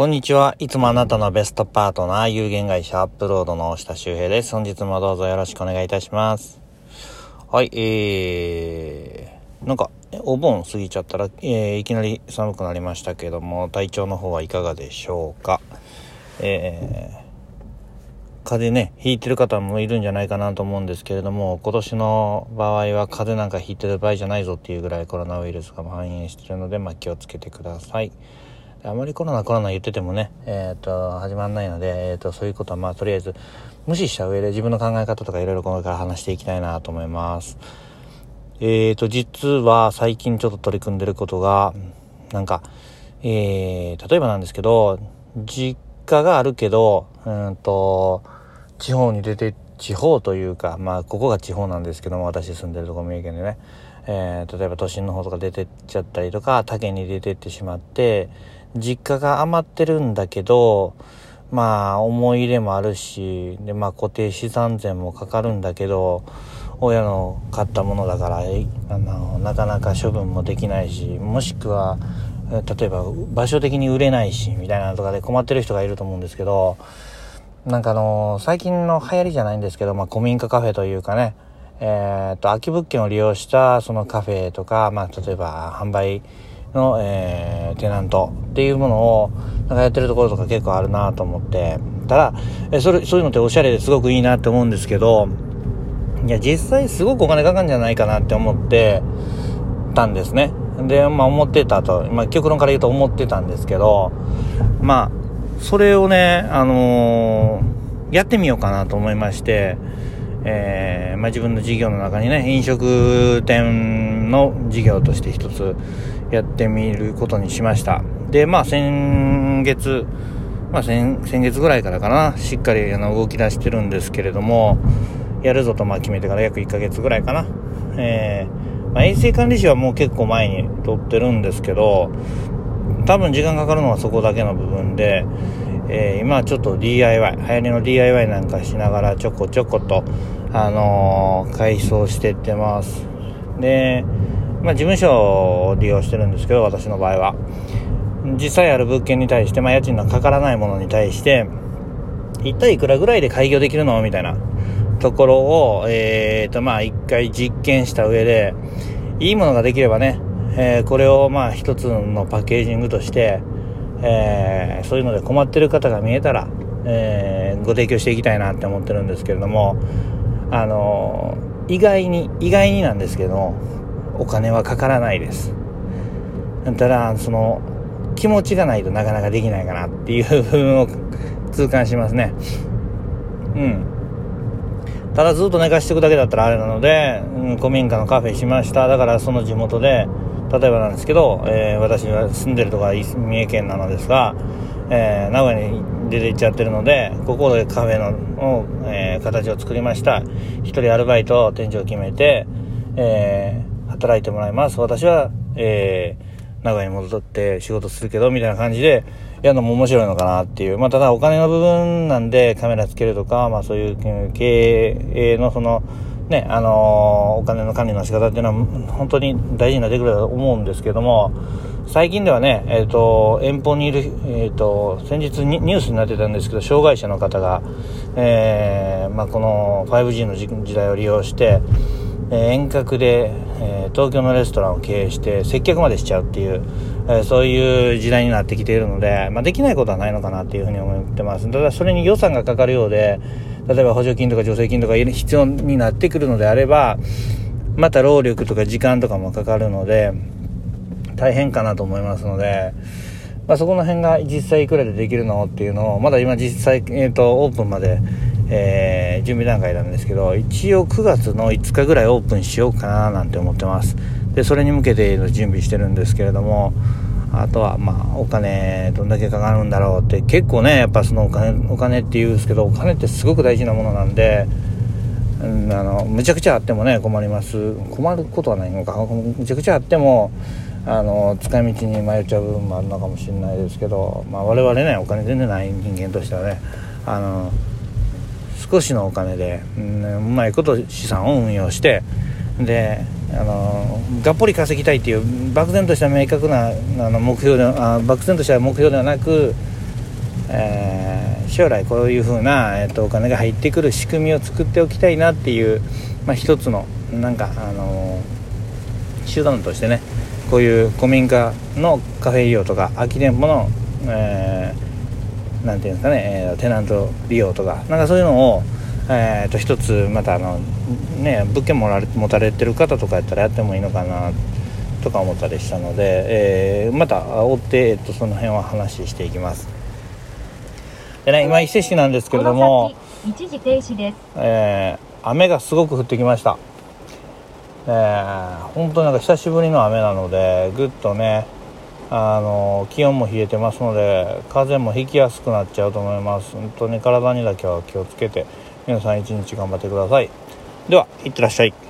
こんにちは。いつもあなたのベストパートナー、有限会社アップロードの下周平です。本日もどうぞよろしくお願いいたします。はい、えー、なんか、お盆過ぎちゃったら、えー、いきなり寒くなりましたけども、体調の方はいかがでしょうか？えー、風邪ね、ひいてる方もいるんじゃないかなと思うんですけれども、今年の場合は風邪なんかひいてる場合じゃないぞっていうぐらいコロナウイルスが蔓延してるので、まあ、気をつけてください。あまりコロナコロナ言っててもね、えっ、と、始まんないので、えっ、と、そういうことはまあ、とりあえず、無視した上で自分の考え方とかいろいろこれから話していきたいなと思います。えっ、と、実は最近ちょっと取り組んでることが、なんか、えー、例えばなんですけど、実家があるけど、うんと、地方に出て、地方というか、まあ、ここが地方なんですけども、私住んでるとこ三重県でね、えー、例えば都心の方とか出てっちゃったりとか、他県に出てってしまって、実家が余ってるんだけど、まあ、思い入れもあるし、で、まあ、固定資産税もかかるんだけど、親の買ったものだから、あの、なかなか処分もできないし、もしくは、例えば場所的に売れないし、みたいなとかで困ってる人がいると思うんですけど、なんかあの、最近の流行りじゃないんですけど、まあ、古民家カフェというかね、えー、っと、空き物件を利用したそのカフェとか、まあ、例えば販売、の、えー、テナントっていうものをなんかやってるところとか結構あるなと思って。ただえそれそういうのっておしゃれですごくいいなって思うんですけどいや実際すごくお金かかるんじゃないかなって思ってたんですね。でまあ思ってたと、まあ、極論から言うと思ってたんですけどまあそれをねあのー、やってみようかなと思いましてえー、まあ、自分の事業の中にね飲食店の事業として一つやってみることにしました。で、まあ先月、まあ先先月ぐらいからかな、しっかりあの動き出してるんですけれども、やるぞとまあ決めてから約1ヶ月ぐらいかな。えー、まあ、衛生管理士はもう結構前に取ってるんですけど、多分時間かかるのはそこだけの部分で、えー、今ちょっと DIY、流行りの DIY なんかしながらちょこちょこと、あのー、改装してってます。で、まあ、事務所を利用してるんですけど、私の場合は。実際ある物件に対して、まあ、家賃のかからないものに対して、一体いくらぐらいで開業できるのみたいなところを、えーと、まあ、一回実験した上で、いいものができればね、えー、これをまあ一つのパッケージングとして、えー、そういうので困ってる方が見えたら、えー、ご提供していきたいなって思ってるんですけれども、あの意外に、意外になんですけど、お金はかからないです。ただ、その、気持ちがないとなかなかできないかなっていう部分を痛感しますね。うん。ただずっと寝かしておくだけだったらあれなので、うん、古民家のカフェしました。だからその地元で、例えばなんですけど、えー、私が住んでるとこは三重県なのですが、えー、名古屋に出て行っちゃってるので、ここでカフェの、えー、形を作りました。一人アルバイト、店長を決めて、え働いてもらいます。私は、え、名古屋に戻って仕事するけど、みたいな感じで、やるのも面白いのかなっていう。まあ、ただお金の部分なんでカメラつけるとか、まあそういう経営のその、ね、あのー、お金の管理の仕方っていうのは本当に大事になってくると思うんですけども、最近ではね、えっ、ー、と、遠方にいる、えっ、ー、と、先日ニュースになってたんですけど、障害者の方が、えー、まあ、この 5G の時代を利用して、遠隔で、え東京のレストランを経営して接客までしちゃうっていう、えそういう時代になってきているので、まあ、できないことはないのかなっていうふうに思ってます。ただそれに予算がかかるようで、例えば補助金とか助成金とか必要になってくるのであれば、また労力とか時間とかもかかるので、大変かなと思いますので、まあ、そこの辺が実際いくらでできるのっていうのを、まだ今実際、えっ、ー、と、オープンまで、えー、準備段階なんですけど、一応9月の5日ぐらいオープンしようかななんて思ってます。で、それに向けての準備してるんですけれども、あとは、まあ、お金どんだけかかるんだろうって、結構ね、やっぱそのお金、お金って言うんですけど、お金ってすごく大事なものなんで、うん、あの、むちゃくちゃあってもね、困ります。困ることはないのか、むちゃくちゃあっても、あの、使い道に迷っちゃう部分もあるのかもしれないですけど、まあ、我々ね、お金全然ない人間としてはね、あの、少しのお金で、うん、うまいこと資産を運用してであのがっぽり稼ぎたいっていう漠然とした明確なあの目標であ漠然とした目標ではなくえー、将来こういうふうな、えーと、お金が入ってくる仕組みを作っておきたいなっていう、まあ、一つのなんか、あの、手段としてねこういう古民家のカフェ利用とか空き店舗の、えー、なんていうんですかね、えテナント利用とかなんかそういうのを、えー、と一つまたあの、ね、物件もられ持たれてる方とかやったらやってもいいのかなとか思ったりしたので、えー、また追って、えっと、その辺は話していきます。でね今伊勢市なんですけれども一時停止です、えー、雨がすごく降ってきましたえー、本当なんか久しぶりの雨なのでぐっとねあの気温も冷えてますので風邪もひきやすくなっちゃうと思います。本当に体にだけは気をつけて皆さん一日頑張ってください。ではいってらっしゃい。